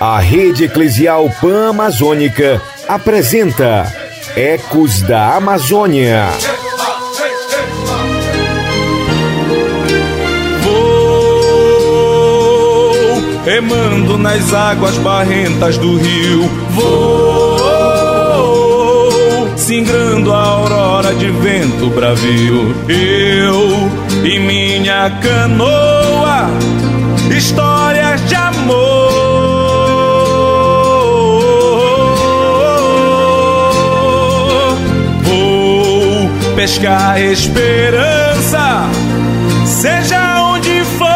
A Rede Eclesial Pan-Amazônica apresenta Ecos da Amazônia. Vou remando nas águas barrentas do rio. Vou singrando a aurora de vento bravio. Eu e minha canoa, histórias de amor. Vou pescar esperança, seja onde for.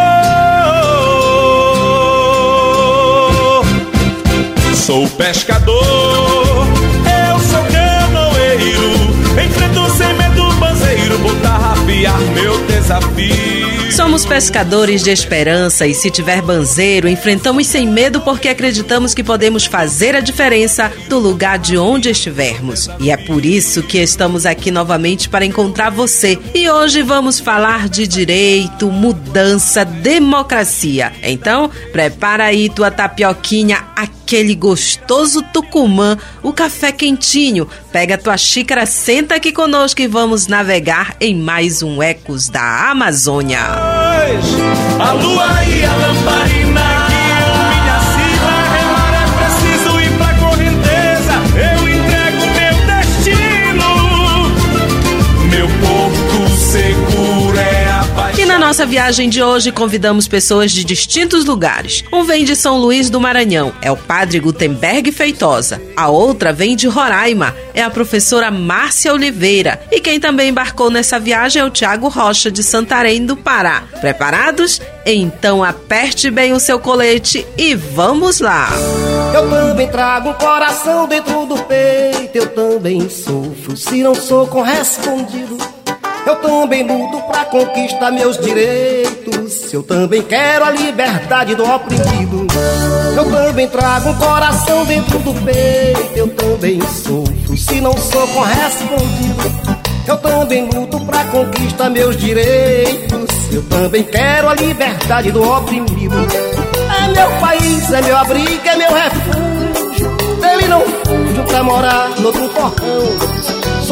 Sou pescador, tarrafiar meu desafio. Somos pescadores de esperança e se tiver banzeiro, enfrentamos sem medo porque acreditamos que podemos fazer a diferença do lugar de onde estivermos. E é por isso que estamos aqui novamente para encontrar você. E hoje vamos falar de direito, mudança, democracia. Então, prepara aí tua tapioquinha, aquele gostoso tucumã, o café quentinho. Pega tua xícara, senta aqui conosco e vamos navegar em mais um Ecos da Amazônia. A lua e a lamparina nossa viagem de hoje convidamos pessoas de distintos lugares. Um vem de São Luís do Maranhão, é o padre Gutenberg Feitosa. A outra vem de Roraima, é a professora Márcia Oliveira. E quem também embarcou nessa viagem é o Tiago Rocha de Santarém do Pará. Preparados? Então aperte bem o seu colete e vamos lá! Eu também trago um coração dentro do peito, eu também sofro se não sou correspondido. Eu também luto pra conquistar meus direitos. Eu também quero a liberdade do oprimido. Eu também trago um coração dentro do peito. Eu também sofro se não sou correspondido. Eu também luto pra conquistar meus direitos. Eu também quero a liberdade do oprimido. É meu país, é meu abrigo, é meu refúgio. Dele não fujo pra morar no outro portão.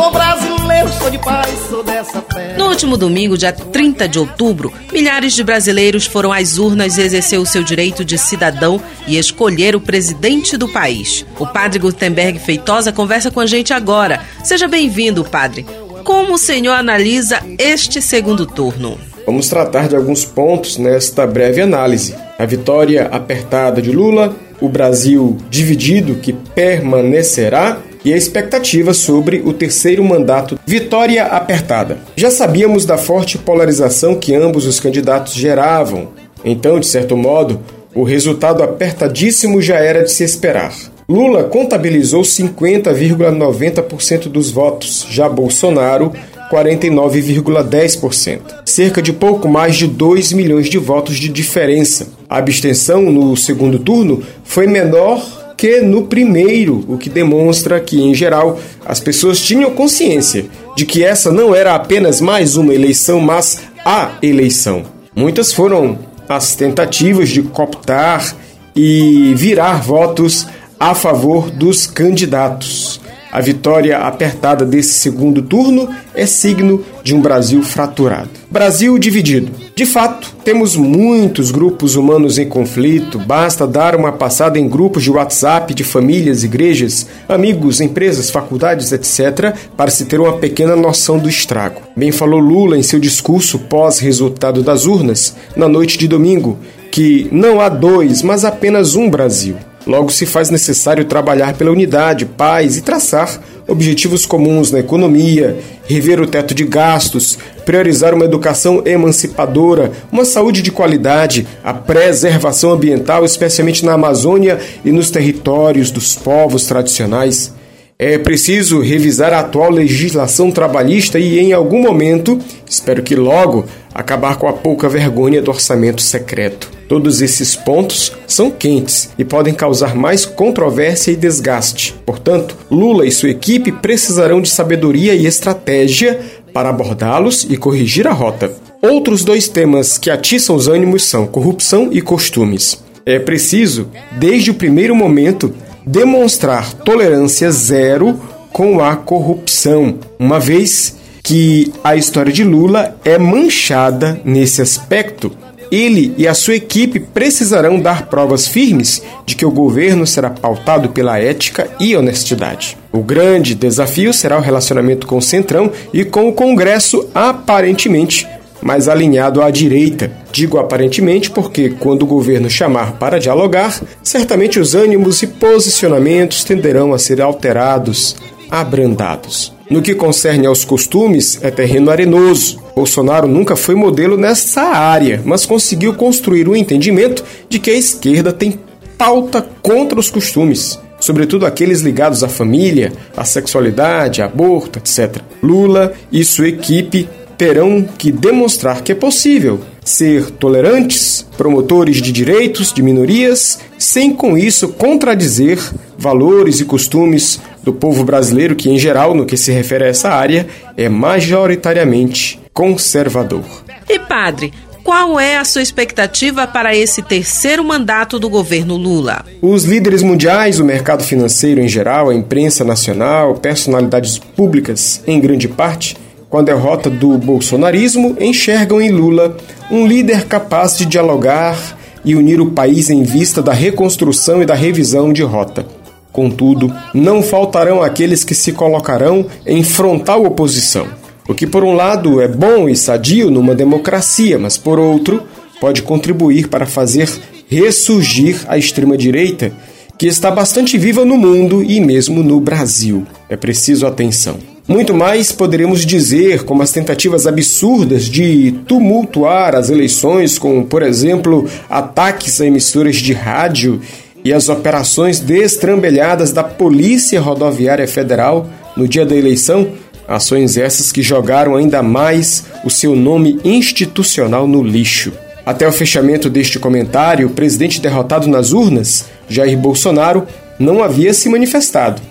Sou brasileiro, sou de paz, sou dessa terra. No último domingo, dia 30 de outubro, milhares de brasileiros foram às urnas exercer o seu direito de cidadão e escolher o presidente do país. O padre Gutenberg Feitosa conversa com a gente agora. Seja bem-vindo, padre. Como o senhor analisa este segundo turno? Vamos tratar de alguns pontos nesta breve análise. A vitória apertada de Lula, o Brasil dividido que permanecerá e a expectativa sobre o terceiro mandato. Vitória apertada. Já sabíamos da forte polarização que ambos os candidatos geravam, então, de certo modo, o resultado apertadíssimo já era de se esperar. Lula contabilizou 50,90% dos votos, já Bolsonaro 49,10%. Cerca de pouco mais de 2 milhões de votos de diferença. A abstenção no segundo turno foi menor que no primeiro, o que demonstra que, em geral, as pessoas tinham consciência de que essa não era apenas mais uma eleição, mas a eleição. Muitas foram as tentativas de cooptar e virar votos a favor dos candidatos. A vitória apertada desse segundo turno é signo de um Brasil fraturado. Brasil dividido. De fato, temos muitos grupos humanos em conflito, basta dar uma passada em grupos de WhatsApp de famílias, igrejas, amigos, empresas, faculdades, etc., para se ter uma pequena noção do estrago. Bem falou Lula em seu discurso pós-resultado das urnas, na noite de domingo, que não há dois, mas apenas um Brasil. Logo, se faz necessário trabalhar pela unidade, paz e traçar objetivos comuns na economia, rever o teto de gastos, priorizar uma educação emancipadora, uma saúde de qualidade, a preservação ambiental, especialmente na Amazônia e nos territórios dos povos tradicionais. É preciso revisar a atual legislação trabalhista e, em algum momento, espero que logo, acabar com a pouca vergonha do orçamento secreto. Todos esses pontos são quentes e podem causar mais controvérsia e desgaste. Portanto, Lula e sua equipe precisarão de sabedoria e estratégia para abordá-los e corrigir a rota. Outros dois temas que atiçam os ânimos são corrupção e costumes. É preciso, desde o primeiro momento, demonstrar tolerância zero com a corrupção, uma vez que a história de Lula é manchada nesse aspecto. Ele e a sua equipe precisarão dar provas firmes de que o governo será pautado pela ética e honestidade. O grande desafio será o relacionamento com o Centrão e com o Congresso aparentemente mais alinhado à direita. Digo aparentemente porque, quando o governo chamar para dialogar, certamente os ânimos e posicionamentos tenderão a ser alterados, abrandados. No que concerne aos costumes, é terreno arenoso. Bolsonaro nunca foi modelo nessa área, mas conseguiu construir o um entendimento de que a esquerda tem pauta contra os costumes sobretudo aqueles ligados à família, à sexualidade, aborto, etc. Lula e sua equipe terão que demonstrar que é possível ser tolerantes, promotores de direitos de minorias, sem com isso contradizer valores e costumes do povo brasileiro, que, em geral, no que se refere a essa área, é majoritariamente conservador. E padre, qual é a sua expectativa para esse terceiro mandato do governo Lula? Os líderes mundiais, o mercado financeiro em geral, a imprensa nacional, personalidades públicas, em grande parte, com a derrota do bolsonarismo, enxergam em Lula um líder capaz de dialogar e unir o país em vista da reconstrução e da revisão de rota. Contudo, não faltarão aqueles que se colocarão em frontal oposição, o que, por um lado, é bom e sadio numa democracia, mas, por outro, pode contribuir para fazer ressurgir a extrema-direita, que está bastante viva no mundo e mesmo no Brasil. É preciso atenção. Muito mais poderemos dizer, como as tentativas absurdas de tumultuar as eleições, com, por exemplo, ataques a emissoras de rádio e as operações destrambelhadas da Polícia Rodoviária Federal no dia da eleição, ações essas que jogaram ainda mais o seu nome institucional no lixo. Até o fechamento deste comentário, o presidente derrotado nas urnas, Jair Bolsonaro, não havia se manifestado.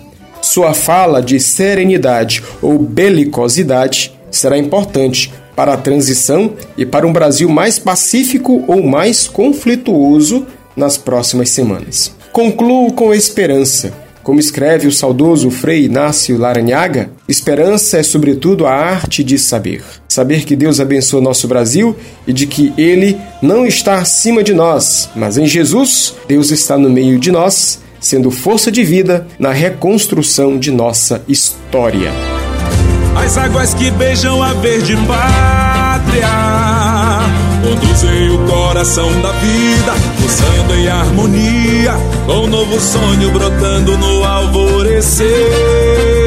Sua fala de serenidade ou belicosidade será importante para a transição e para um Brasil mais pacífico ou mais conflituoso nas próximas semanas. Concluo com esperança. Como escreve o saudoso Frei Inácio Laranhaga, esperança é sobretudo a arte de saber. Saber que Deus abençoa nosso Brasil e de que Ele não está acima de nós, mas em Jesus, Deus está no meio de nós sendo força de vida na reconstrução de nossa história. As águas que beijam a verde pátria conduzem o coração da vida, pulsando em harmonia, com um novo sonho brotando no alvorecer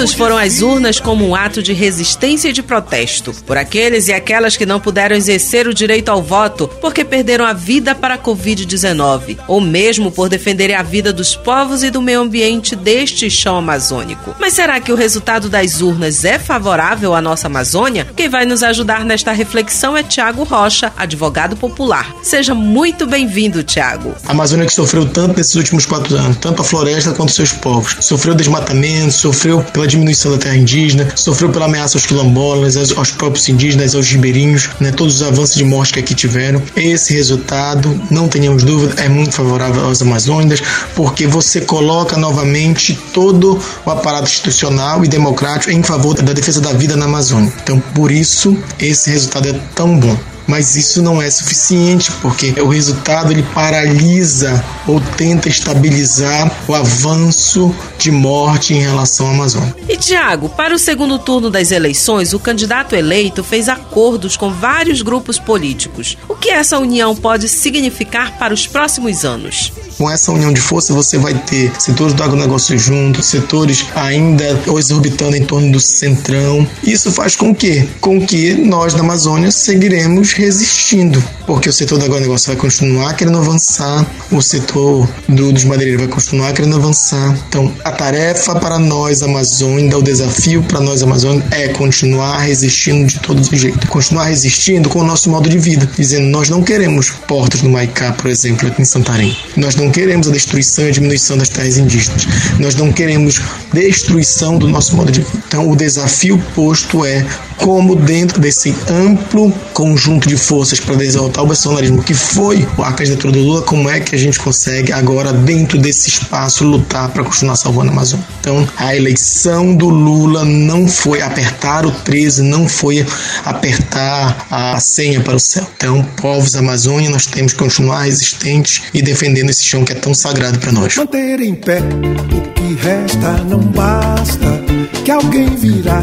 muitos foram às urnas como um ato de resistência e de protesto. Por aqueles e aquelas que não puderam exercer o direito ao voto porque perderam a vida para a Covid-19, ou mesmo por defenderem a vida dos povos e do meio ambiente deste chão amazônico. Mas será que o resultado das urnas é favorável à nossa Amazônia? Quem vai nos ajudar nesta reflexão é Tiago Rocha, advogado popular. Seja muito bem-vindo, Tiago. A Amazônia que sofreu tanto nesses últimos quatro anos, tanto a floresta quanto seus povos sofreu desmatamento, sofreu pela diminuição da terra indígena, sofreu pela ameaça aos quilombolas, aos, aos próprios indígenas, aos ribeirinhos, né, todos os avanços de morte que aqui tiveram. Esse resultado, não tenhamos dúvida, é muito favorável aos amazônidas, porque você coloca novamente todo o aparato institucional e democrático em favor da defesa da vida na Amazônia. Então, por isso, esse resultado é tão bom. Mas isso não é suficiente, porque o resultado ele paralisa ou tenta estabilizar o avanço de morte em relação à Amazônia. E Tiago, para o segundo turno das eleições, o candidato eleito fez acordos com vários grupos políticos. O que essa união pode significar para os próximos anos? Com essa união de força, você vai ter setores do agronegócio juntos, setores ainda exorbitando em torno do centrão. Isso faz com que, com que nós da Amazônia seguiremos resistindo, porque o setor do agronegócio vai continuar querendo avançar, o setor do, dos madeireiros vai continuar querendo avançar. Então, a tarefa para nós, Amazônia, o desafio para nós, Amazônia, é continuar resistindo de todos os jeitos. Continuar resistindo com o nosso modo de vida, dizendo nós não queremos portos no Maicá, por exemplo, aqui em Santarém. Nós não queremos a destruição e a diminuição das terras indígenas. Nós não queremos destruição do nosso modo de vida. Então, o desafio posto é como dentro desse amplo conjunto de forças para derrotar o bolsonarismo que foi a candidatura do Lula, como é que a gente consegue agora dentro desse espaço lutar para continuar salvando a Amazônia. Então, a eleição do Lula não foi apertar o 13, não foi apertar a senha para o céu. Então, povos Amazônia, nós temos que continuar resistentes e defendendo esse chão que é tão sagrado para nós. Manter em pé o que resta não basta, que alguém virá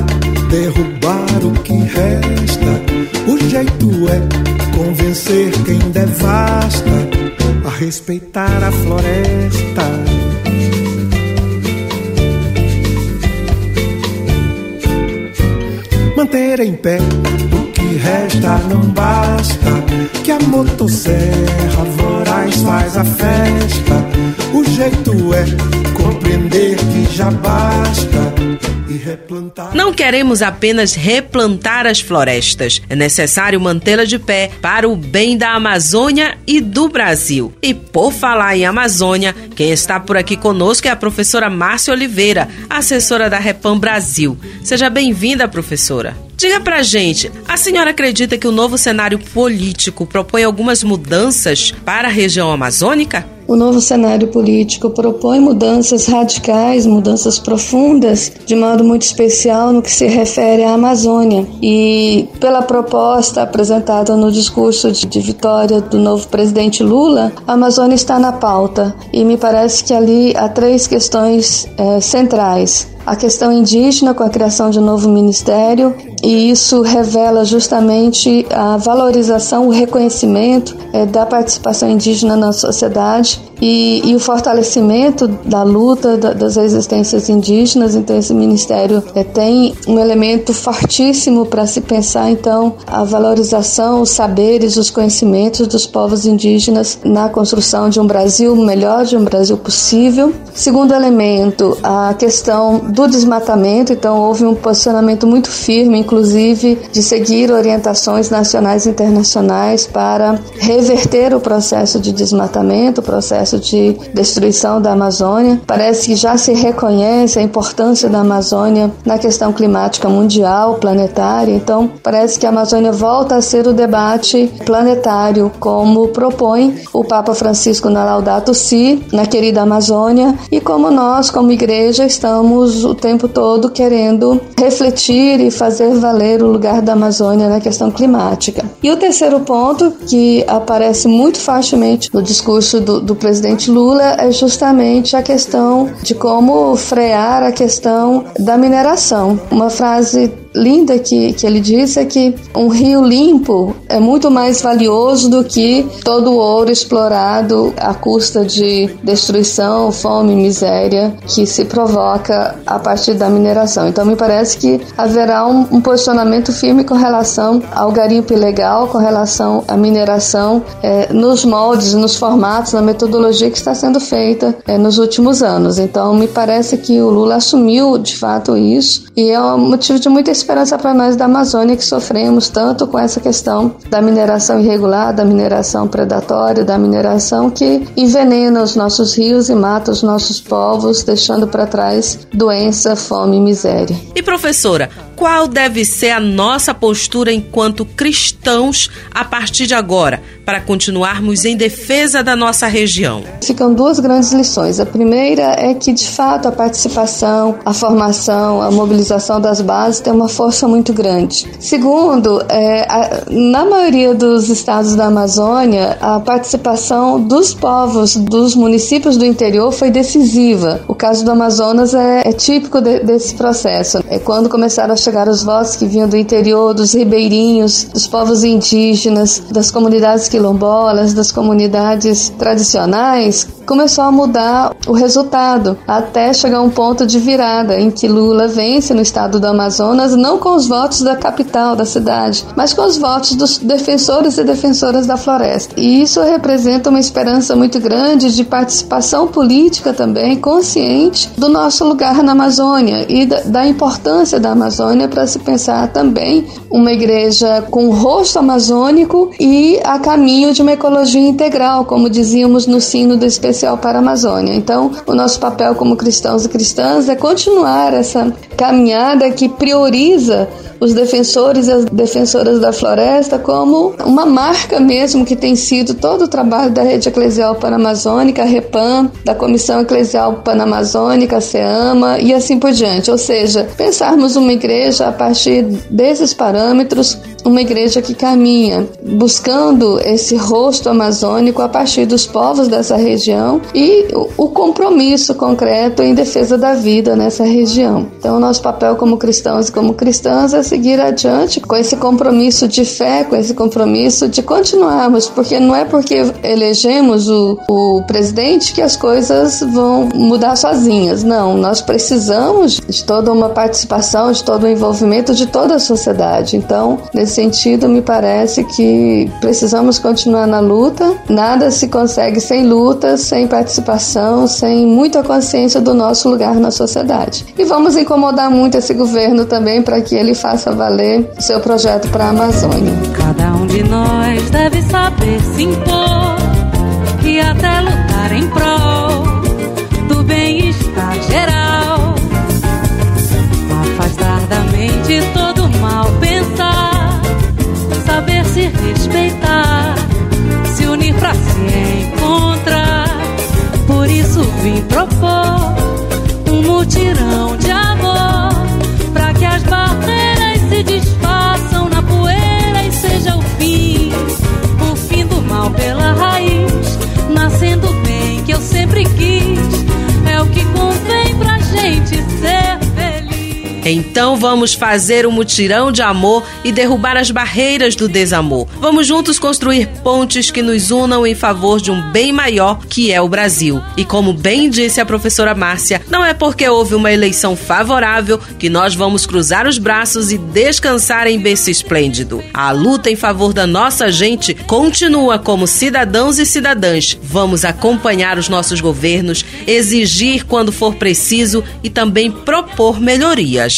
derrubar o que resta. O jeito é convencer quem devasta a respeitar a floresta. Manter em pé o que resta não basta, que a motosserra voraz faz a festa. O jeito é compreender que já basta não queremos apenas replantar as florestas, é necessário mantê-las de pé para o bem da Amazônia e do Brasil. E por falar em Amazônia, quem está por aqui conosco é a professora Márcia Oliveira, assessora da Repam Brasil. Seja bem-vinda, professora. Diga pra gente, a senhora acredita que o novo cenário político propõe algumas mudanças para a região amazônica? O novo cenário político propõe mudanças radicais, mudanças profundas, de modo muito especial no que se refere à Amazônia. E pela proposta apresentada no discurso de vitória do novo presidente Lula, a Amazônia está na pauta. E me parece que ali há três questões é, centrais a questão indígena com a criação de um novo ministério, e isso revela justamente a valorização, o reconhecimento é, da participação indígena na sociedade e, e, o fortalecimento da luta da, das resistências indígenas. Então, esse ministério é, tem um elemento fortíssimo para se pensar, então, a valorização, os saberes, os conhecimentos dos povos indígenas na construção de um Brasil melhor, de um Brasil possível. Segundo elemento, a questão do desmatamento, então houve um posicionamento muito firme, inclusive, de seguir orientações nacionais e internacionais para reverter o processo de desmatamento, o processo de destruição da Amazônia. Parece que já se reconhece a importância da Amazônia na questão climática mundial, planetária, então parece que a Amazônia volta a ser o debate planetário, como propõe o Papa Francisco na Laudato Si, na querida Amazônia, e como nós, como igreja, estamos o tempo todo querendo refletir e fazer valer o lugar da Amazônia na questão climática. E o terceiro ponto, que aparece muito facilmente no discurso do, do presidente Lula, é justamente a questão de como frear a questão da mineração. Uma frase linda que, que ele disse é que um rio limpo é muito mais valioso do que todo o ouro explorado à custa de destruição, fome, miséria que se provoca a partir da mineração. Então, me parece que haverá um, um posicionamento firme com relação ao garimpo ilegal, com relação à mineração, é, nos moldes, nos formatos, na metodologia que está sendo feita é, nos últimos anos. Então, me parece que o Lula assumiu de fato isso e é um motivo de muita esperança para nós da Amazônia que sofremos tanto com essa questão da mineração irregular, da mineração predatória, da mineração que envenena os nossos rios e mata os nossos povos, deixando para trás doença, fome e miséria. E professora, qual deve ser a nossa postura enquanto cristãos a partir de agora, para continuarmos em defesa da nossa região? Ficam duas grandes lições. A primeira é que, de fato, a participação, a formação, a mobilização das bases tem uma força muito grande. Segundo, é, a, na maioria dos estados da Amazônia, a participação dos povos dos municípios do interior foi decisiva. O caso do Amazonas é, é típico de, desse processo. É quando começaram a chegar os votos que vinham do interior, dos ribeirinhos, dos povos indígenas, das comunidades quilombolas, das comunidades tradicionais, começou a mudar o resultado, até chegar um ponto de virada em que Lula vence no estado do Amazonas, não com os votos da capital, da cidade, mas com os votos dos defensores e defensoras da floresta. E isso representa uma esperança muito grande de participação política também, consciente do nosso lugar na Amazônia e da, da importância da Amazônia para se pensar também uma igreja com rosto amazônico e a caminho de uma ecologia integral, como dizíamos no sino do especial para a Amazônia. Então, o nosso papel como cristãos e cristãs é continuar essa caminhada que prioriza os defensores e as defensoras da floresta como uma marca mesmo que tem sido todo o trabalho da Rede Eclesial Panamazônica, a REPAM, da Comissão Eclesial Panamazônica, a SEAMA e assim por diante. Ou seja, pensarmos uma igreja a partir desses parâmetros, uma igreja que caminha buscando esse rosto amazônico a partir dos povos dessa região e o compromisso concreto em defesa da vida nessa região. Então, nosso papel como cristãos e como cristãs é seguir adiante com esse compromisso de fé, com esse compromisso de continuarmos, porque não é porque elegemos o, o presidente que as coisas vão mudar sozinhas. Não, nós precisamos de toda uma participação, de todo o envolvimento de toda a sociedade. Então, nesse sentido, me parece que precisamos continuar na luta. Nada se consegue sem luta, sem participação, sem muita consciência do nosso lugar na sociedade. E vamos incomodar muito esse governo também para que ele faça valer seu projeto para a Amazônia. Cada um de nós deve saber se impor e até lutar então vamos fazer um mutirão de amor e derrubar as barreiras do desamor. Vamos juntos construir pontes que nos unam em favor de um bem maior que é o Brasil. E como bem disse a professora Márcia, não é porque houve uma eleição favorável que nós vamos cruzar os braços e descansar em berço esplêndido. A luta em favor da nossa gente continua como cidadãos e cidadãs. Vamos acompanhar os nossos governos, exigir quando for preciso e também propor melhorias.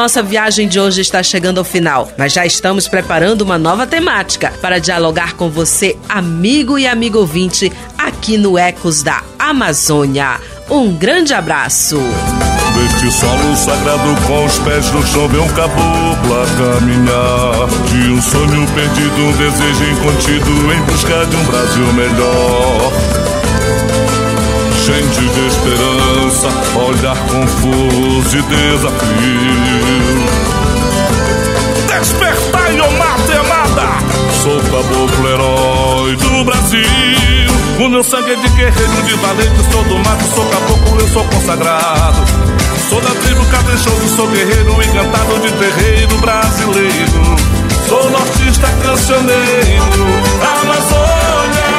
Nossa viagem de hoje está chegando ao final, mas já estamos preparando uma nova temática para dialogar com você, amigo e amigo ouvinte, aqui no Ecos da Amazônia. Um grande abraço. Solo sagrado com os pés no chão um caboclo a caminhar De um sonho perdido, um desejo incontido Em busca de um Brasil melhor Gente de esperança, olhar confuso e desafio Despertai, ô mata Sou caboclo herói do Brasil O meu sangue é de guerreiro, de valente Sou do mato, sou caboclo, eu sou consagrado Sou da tribo caprichoso, sou guerreiro encantado de terreiro brasileiro. Sou nortista cancioneiro, Amazônia.